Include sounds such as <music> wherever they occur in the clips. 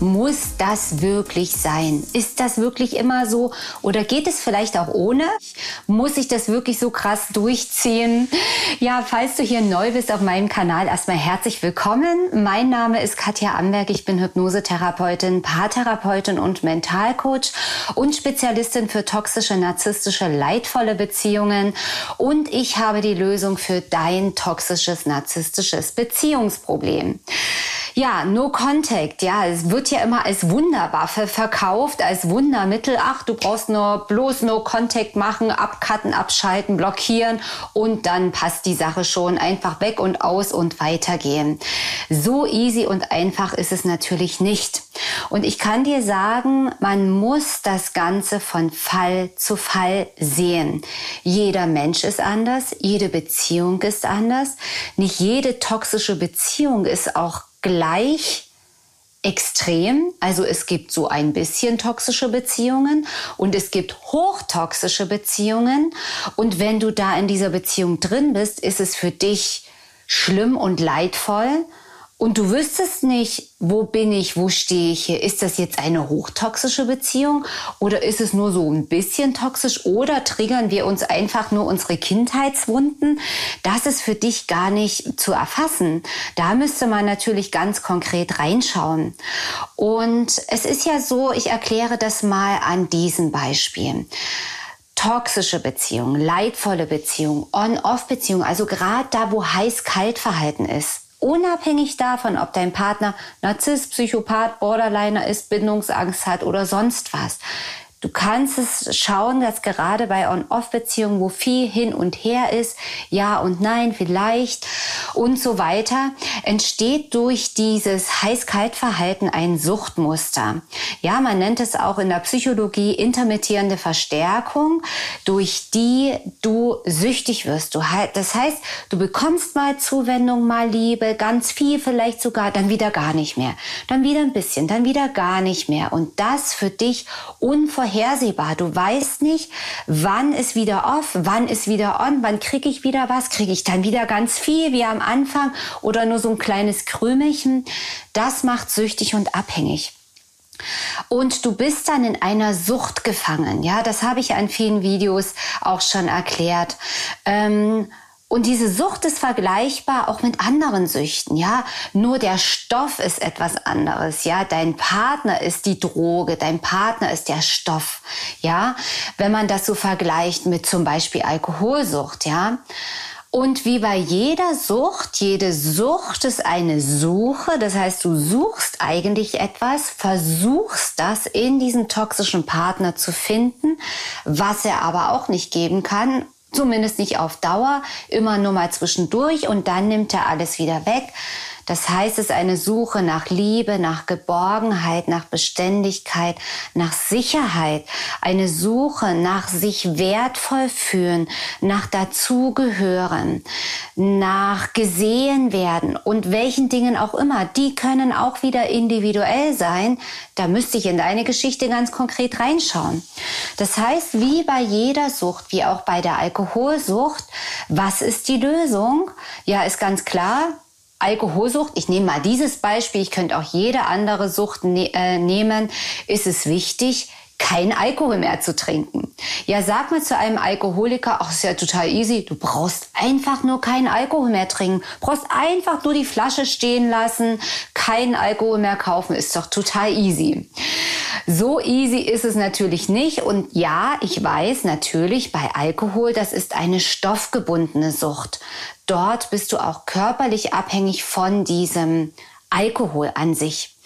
Muss das wirklich sein? Ist das wirklich immer so? Oder geht es vielleicht auch ohne? Muss ich das wirklich so krass durchziehen? Ja, falls du hier neu bist auf meinem Kanal, erstmal herzlich willkommen. Mein Name ist Katja Amberg. Ich bin Hypnosetherapeutin, Paartherapeutin und Mentalcoach und Spezialistin für toxische, narzisstische, leidvolle Beziehungen. Und ich habe die Lösung für dein toxisches, narzisstisches Beziehungsproblem. Ja, No Contact, ja, es wird ja immer als Wunderwaffe verkauft, als Wundermittel. Ach, du brauchst nur bloß No Contact machen, abcutten, abschalten, blockieren und dann passt die Sache schon. Einfach weg und aus und weitergehen. So easy und einfach ist es natürlich nicht. Und ich kann dir sagen, man muss das Ganze von Fall zu Fall sehen. Jeder Mensch ist anders, jede Beziehung ist anders. Nicht jede toxische Beziehung ist auch gleich extrem. Also es gibt so ein bisschen toxische Beziehungen und es gibt hochtoxische Beziehungen. Und wenn du da in dieser Beziehung drin bist, ist es für dich schlimm und leidvoll und du wüsstest nicht, wo bin ich, wo stehe ich hier. Ist das jetzt eine hochtoxische Beziehung oder ist es nur so ein bisschen toxisch oder triggern wir uns einfach nur unsere Kindheitswunden? Das ist für dich gar nicht zu erfassen. Da müsste man natürlich ganz konkret reinschauen. Und es ist ja so, ich erkläre das mal an diesen Beispielen toxische Beziehungen, leidvolle Beziehungen, On-Off-Beziehungen, also gerade da, wo heiß-kalt-Verhalten ist unabhängig davon, ob dein Partner Narzisst, Psychopath, Borderliner ist, Bindungsangst hat oder sonst was. Du kannst es schauen, dass gerade bei On-Off-Beziehungen, wo viel hin und her ist, ja und nein, vielleicht und so weiter, entsteht durch dieses Heiß-Kalt-Verhalten ein Suchtmuster. Ja, man nennt es auch in der Psychologie intermittierende Verstärkung, durch die du süchtig wirst. Du, das heißt, du bekommst mal Zuwendung, mal Liebe, ganz viel vielleicht sogar, dann wieder gar nicht mehr. Dann wieder ein bisschen, dann wieder gar nicht mehr. Und das für dich unvorhersehbar vorhersehbar. Du weißt nicht, wann ist wieder off, wann ist wieder on, wann kriege ich wieder was, kriege ich dann wieder ganz viel wie am Anfang oder nur so ein kleines Krümelchen. Das macht süchtig und abhängig. Und du bist dann in einer Sucht gefangen. Ja, das habe ich an vielen Videos auch schon erklärt. Ähm, und diese Sucht ist vergleichbar auch mit anderen Süchten, ja. Nur der Stoff ist etwas anderes, ja. Dein Partner ist die Droge, dein Partner ist der Stoff, ja. Wenn man das so vergleicht mit zum Beispiel Alkoholsucht, ja. Und wie bei jeder Sucht, jede Sucht ist eine Suche. Das heißt, du suchst eigentlich etwas, versuchst das in diesem toxischen Partner zu finden, was er aber auch nicht geben kann Zumindest nicht auf Dauer, immer nur mal zwischendurch und dann nimmt er alles wieder weg. Das heißt, es ist eine Suche nach Liebe, nach Geborgenheit, nach Beständigkeit, nach Sicherheit, eine Suche nach sich wertvoll fühlen, nach dazugehören, nach gesehen werden und welchen Dingen auch immer. Die können auch wieder individuell sein. Da müsste ich in deine Geschichte ganz konkret reinschauen. Das heißt, wie bei jeder Sucht, wie auch bei der Alkoholsucht, was ist die Lösung? Ja, ist ganz klar, Alkoholsucht, ich nehme mal dieses Beispiel, ich könnte auch jede andere Sucht ne äh, nehmen, ist es wichtig, kein Alkohol mehr zu trinken. Ja, sag mal zu einem Alkoholiker, ach, ist ja total easy, du brauchst einfach nur keinen Alkohol mehr trinken, brauchst einfach nur die Flasche stehen lassen, keinen Alkohol mehr kaufen, ist doch total easy. So easy ist es natürlich nicht. Und ja, ich weiß natürlich bei Alkohol, das ist eine stoffgebundene Sucht. dort bist du auch körperlich abhängig von diesem Alkohol an sich.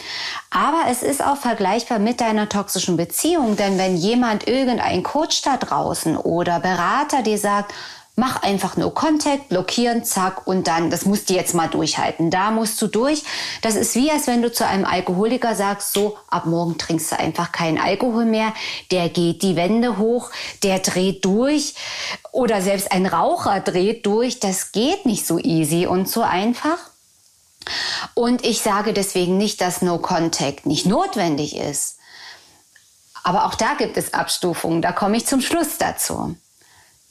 Aber es ist auch vergleichbar mit deiner toxischen Beziehung, denn wenn jemand irgendein Coach da draußen oder Berater dir sagt, mach einfach nur Contact, blockieren, zack und dann, das musst du jetzt mal durchhalten. Da musst du durch. Das ist wie, als wenn du zu einem Alkoholiker sagst, so, ab morgen trinkst du einfach keinen Alkohol mehr. Der geht die Wände hoch, der dreht durch oder selbst ein Raucher dreht durch. Das geht nicht so easy und so einfach. Und ich sage deswegen nicht, dass No Contact nicht notwendig ist. Aber auch da gibt es Abstufungen. Da komme ich zum Schluss dazu.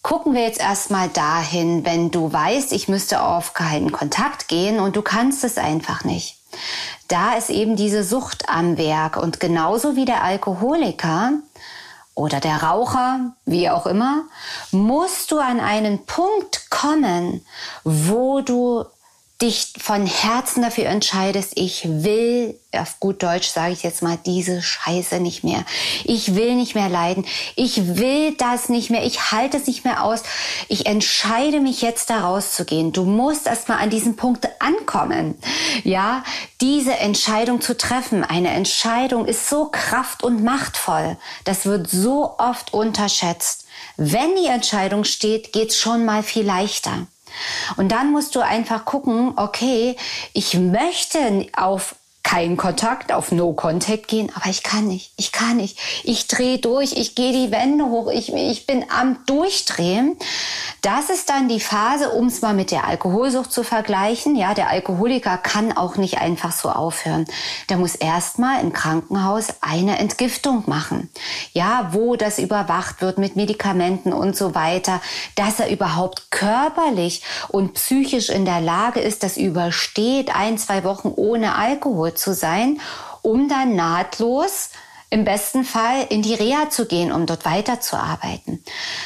Gucken wir jetzt erstmal dahin, wenn du weißt, ich müsste auf keinen Kontakt gehen und du kannst es einfach nicht. Da ist eben diese Sucht am Werk und genauso wie der Alkoholiker oder der Raucher, wie auch immer, musst du an einen Punkt kommen, wo du dich von Herzen dafür entscheidest, ich will, auf gut Deutsch sage ich jetzt mal, diese Scheiße nicht mehr. Ich will nicht mehr leiden. Ich will das nicht mehr. Ich halte es nicht mehr aus. Ich entscheide mich jetzt da rauszugehen. Du musst erstmal an diesen Punkt ankommen. Ja, diese Entscheidung zu treffen. Eine Entscheidung ist so kraft- und machtvoll. Das wird so oft unterschätzt. Wenn die Entscheidung steht, geht's schon mal viel leichter. Und dann musst du einfach gucken, okay, ich möchte auf keinen Kontakt, auf No Contact gehen, aber ich kann nicht, ich kann nicht. Ich drehe durch, ich gehe die Wände hoch, ich, ich bin am Durchdrehen. Das ist dann die Phase, um es mal mit der Alkoholsucht zu vergleichen. Ja, der Alkoholiker kann auch nicht einfach so aufhören. Der muss erstmal im Krankenhaus eine Entgiftung machen. Ja, wo das überwacht wird mit Medikamenten und so weiter, dass er überhaupt körperlich und psychisch in der Lage ist, das übersteht ein, zwei Wochen ohne Alkohol zu sein, um dann nahtlos im besten Fall in die Reha zu gehen, um dort weiterzuarbeiten.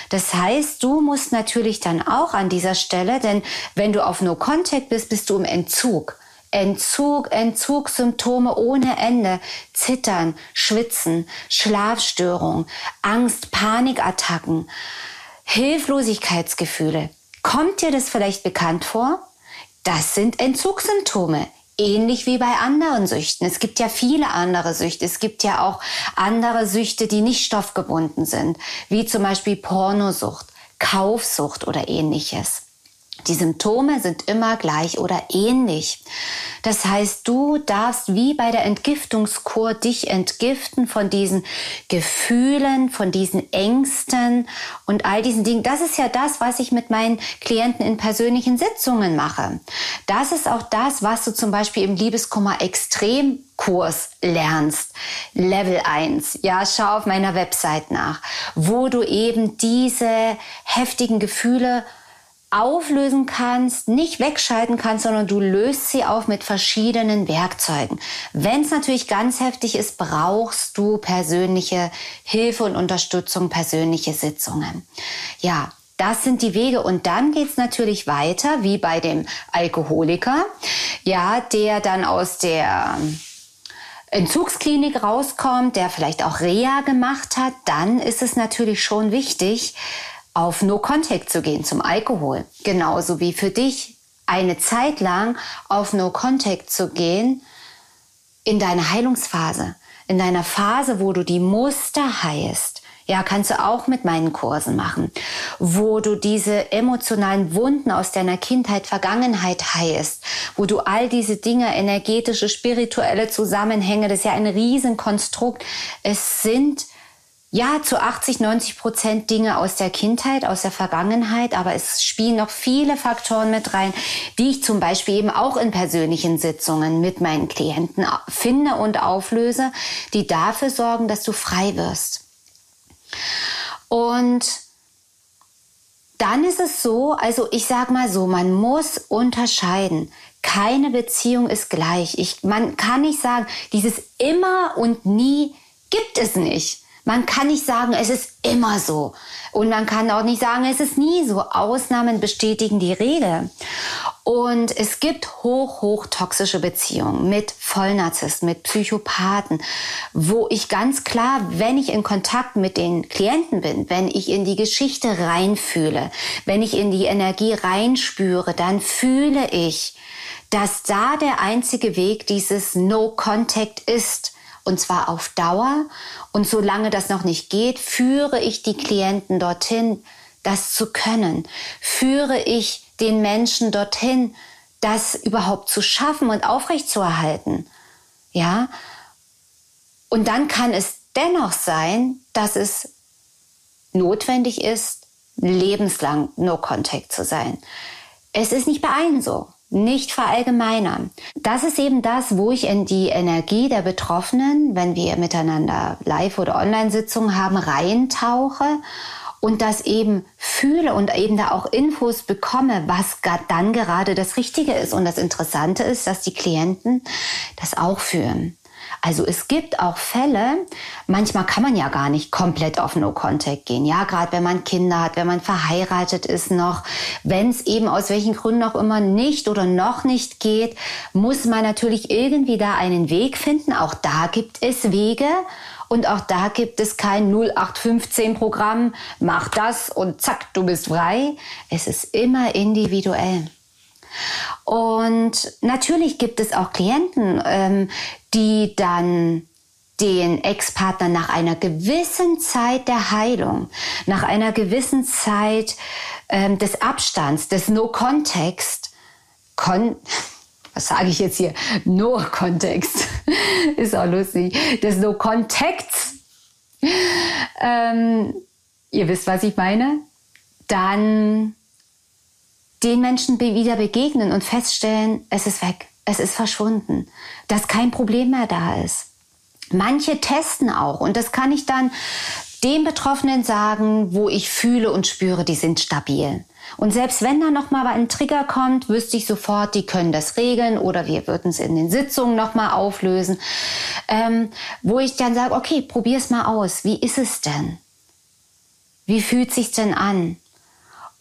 Das heißt, du musst natürlich dann auch an dieser Stelle, denn wenn du auf No Contact bist, bist du im Entzug. Entzug, Entzugssymptome ohne Ende, Zittern, Schwitzen, Schlafstörung, Angst, Panikattacken, Hilflosigkeitsgefühle. Kommt dir das vielleicht bekannt vor? Das sind Entzugssymptome ähnlich wie bei anderen Süchten. Es gibt ja viele andere Süchte. Es gibt ja auch andere Süchte, die nicht stoffgebunden sind, wie zum Beispiel Pornosucht, Kaufsucht oder ähnliches. Die Symptome sind immer gleich oder ähnlich. Das heißt, du darfst wie bei der Entgiftungskur dich entgiften von diesen Gefühlen, von diesen Ängsten und all diesen Dingen. Das ist ja das, was ich mit meinen Klienten in persönlichen Sitzungen mache. Das ist auch das, was du zum Beispiel im Liebeskummer Extremkurs lernst. Level 1. Ja, schau auf meiner Website nach, wo du eben diese heftigen Gefühle auflösen kannst, nicht wegschalten kannst, sondern du löst sie auf mit verschiedenen Werkzeugen. Wenn es natürlich ganz heftig ist, brauchst du persönliche Hilfe und Unterstützung, persönliche Sitzungen. Ja, das sind die Wege. Und dann geht's natürlich weiter, wie bei dem Alkoholiker, ja, der dann aus der Entzugsklinik rauskommt, der vielleicht auch Reha gemacht hat, dann ist es natürlich schon wichtig, auf No Contact zu gehen zum Alkohol. Genauso wie für dich eine Zeit lang auf No Contact zu gehen in deiner Heilungsphase, in deiner Phase, wo du die Muster heilst. Ja, kannst du auch mit meinen Kursen machen, wo du diese emotionalen Wunden aus deiner Kindheit, Vergangenheit heilst, wo du all diese Dinge, energetische, spirituelle Zusammenhänge, das ist ja ein Riesenkonstrukt. Es sind ja, zu 80, 90 Prozent Dinge aus der Kindheit, aus der Vergangenheit, aber es spielen noch viele Faktoren mit rein, die ich zum Beispiel eben auch in persönlichen Sitzungen mit meinen Klienten finde und auflöse, die dafür sorgen, dass du frei wirst. Und dann ist es so, also ich sag mal so, man muss unterscheiden. Keine Beziehung ist gleich. Ich, man kann nicht sagen, dieses immer und nie gibt es nicht. Man kann nicht sagen, es ist immer so. Und man kann auch nicht sagen, es ist nie so. Ausnahmen bestätigen die Regel. Und es gibt hoch, hoch toxische Beziehungen mit Vollnarzissten, mit Psychopathen, wo ich ganz klar, wenn ich in Kontakt mit den Klienten bin, wenn ich in die Geschichte reinfühle, wenn ich in die Energie reinspüre, dann fühle ich, dass da der einzige Weg dieses No Contact ist. Und zwar auf Dauer. Und solange das noch nicht geht, führe ich die Klienten dorthin, das zu können. Führe ich den Menschen dorthin, das überhaupt zu schaffen und aufrechtzuerhalten. Ja? Und dann kann es dennoch sein, dass es notwendig ist, lebenslang No Contact zu sein. Es ist nicht bei allen so. Nicht verallgemeinern. Das ist eben das, wo ich in die Energie der Betroffenen, wenn wir miteinander Live- oder Online-Sitzungen haben, reintauche und das eben fühle und eben da auch Infos bekomme, was dann gerade das Richtige ist. Und das Interessante ist, dass die Klienten das auch fühlen. Also es gibt auch Fälle, manchmal kann man ja gar nicht komplett auf No Contact gehen. Ja, gerade wenn man Kinder hat, wenn man verheiratet ist noch, wenn es eben aus welchen Gründen auch immer nicht oder noch nicht geht, muss man natürlich irgendwie da einen Weg finden. Auch da gibt es Wege. Und auch da gibt es kein 0815-Programm, mach das und zack, du bist frei. Es ist immer individuell. Und natürlich gibt es auch Klienten, ähm, die dann den Ex-Partner nach einer gewissen Zeit der Heilung, nach einer gewissen Zeit ähm, des Abstands, des No-Context, kon <laughs> was sage ich jetzt hier? No-Kontext. <laughs> Ist auch lustig. Des No-Contacts. Ähm, ihr wisst, was ich meine. Dann den Menschen wieder begegnen und feststellen, es ist weg, es ist verschwunden, dass kein Problem mehr da ist. Manche testen auch und das kann ich dann den Betroffenen sagen, wo ich fühle und spüre, die sind stabil. Und selbst wenn da noch mal ein Trigger kommt, wüsste ich sofort, die können das regeln oder wir würden es in den Sitzungen noch mal auflösen, ähm, wo ich dann sage, okay, probier's mal aus. Wie ist es denn? Wie fühlt sich denn an?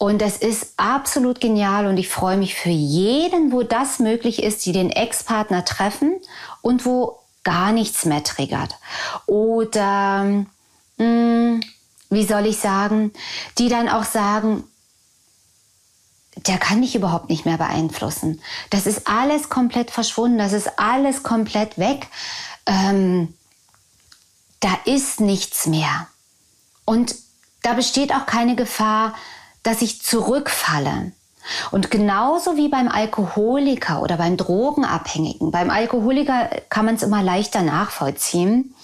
Und es ist absolut genial und ich freue mich für jeden, wo das möglich ist, die den Ex-Partner treffen und wo gar nichts mehr triggert. Oder, mh, hm, wie soll ich sagen, die dann auch sagen, der kann mich überhaupt nicht mehr beeinflussen. Das ist alles komplett verschwunden, das ist alles komplett weg. Ähm, da ist nichts mehr. Und da besteht auch keine Gefahr, dass ich zurückfalle. Und genauso wie beim Alkoholiker oder beim Drogenabhängigen. Beim Alkoholiker kann man es immer leichter nachvollziehen,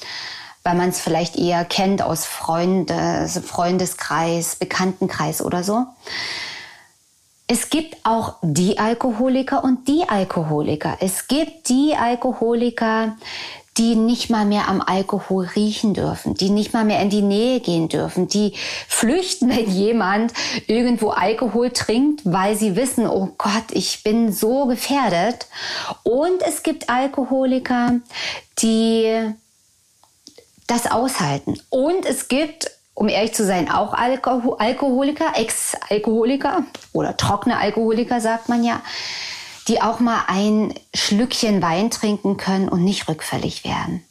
weil man es vielleicht eher kennt aus Freundes, Freundeskreis, Bekanntenkreis oder so. Es gibt auch die Alkoholiker und die Alkoholiker. Es gibt die Alkoholiker, die nicht mal mehr am Alkohol riechen dürfen, die nicht mal mehr in die Nähe gehen dürfen, die flüchten, <laughs> wenn jemand irgendwo Alkohol trinkt, weil sie wissen, oh Gott, ich bin so gefährdet. Und es gibt Alkoholiker, die das aushalten. Und es gibt um ehrlich zu sein, auch Alkohol Alkoholiker, Ex-Alkoholiker oder trockene Alkoholiker, sagt man ja, die auch mal ein Schlückchen Wein trinken können und nicht rückfällig werden.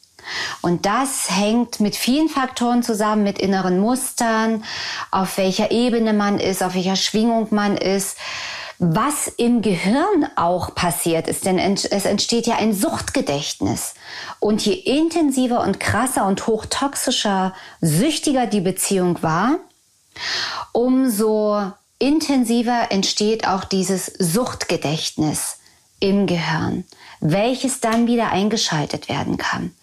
Und das hängt mit vielen Faktoren zusammen, mit inneren Mustern, auf welcher Ebene man ist, auf welcher Schwingung man ist was im Gehirn auch passiert ist, denn es entsteht ja ein Suchtgedächtnis. Und je intensiver und krasser und hochtoxischer, süchtiger die Beziehung war, umso intensiver entsteht auch dieses Suchtgedächtnis im Gehirn, welches dann wieder eingeschaltet werden kann.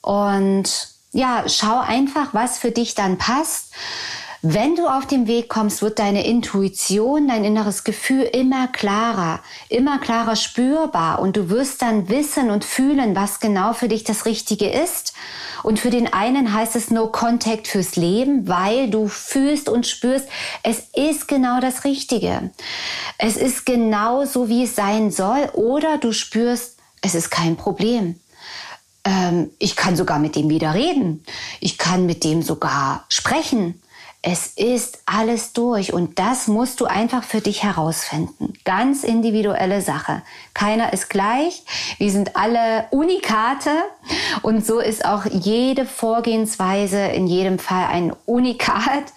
Und ja, schau einfach, was für dich dann passt. Wenn du auf dem Weg kommst, wird deine Intuition, dein inneres Gefühl immer klarer, immer klarer spürbar und du wirst dann wissen und fühlen, was genau für dich das Richtige ist. Und für den einen heißt es No Contact fürs Leben, weil du fühlst und spürst, es ist genau das Richtige. Es ist genau so, wie es sein soll. Oder du spürst, es ist kein Problem ähm, ich kann sogar mit dem wieder reden. Ich kann mit dem sogar sprechen Es ist alles durch und das musst du einfach für dich herausfinden. Ganz individuelle Sache. Keiner ist gleich. Wir sind alle Unikate und so ist auch jede Vorgehensweise in jedem Fall ein Unikat.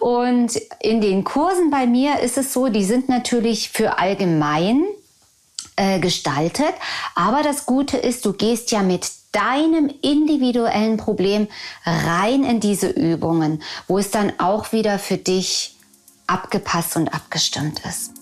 Und in den Kursen bei mir ist es so, die sind natürlich für allgemein äh, gestaltet. Aber das Gute ist, du gehst ja mit deinem individuellen Problem rein in diese Übungen, wo es dann auch wieder für dich abgepasst und abgestimmt ist.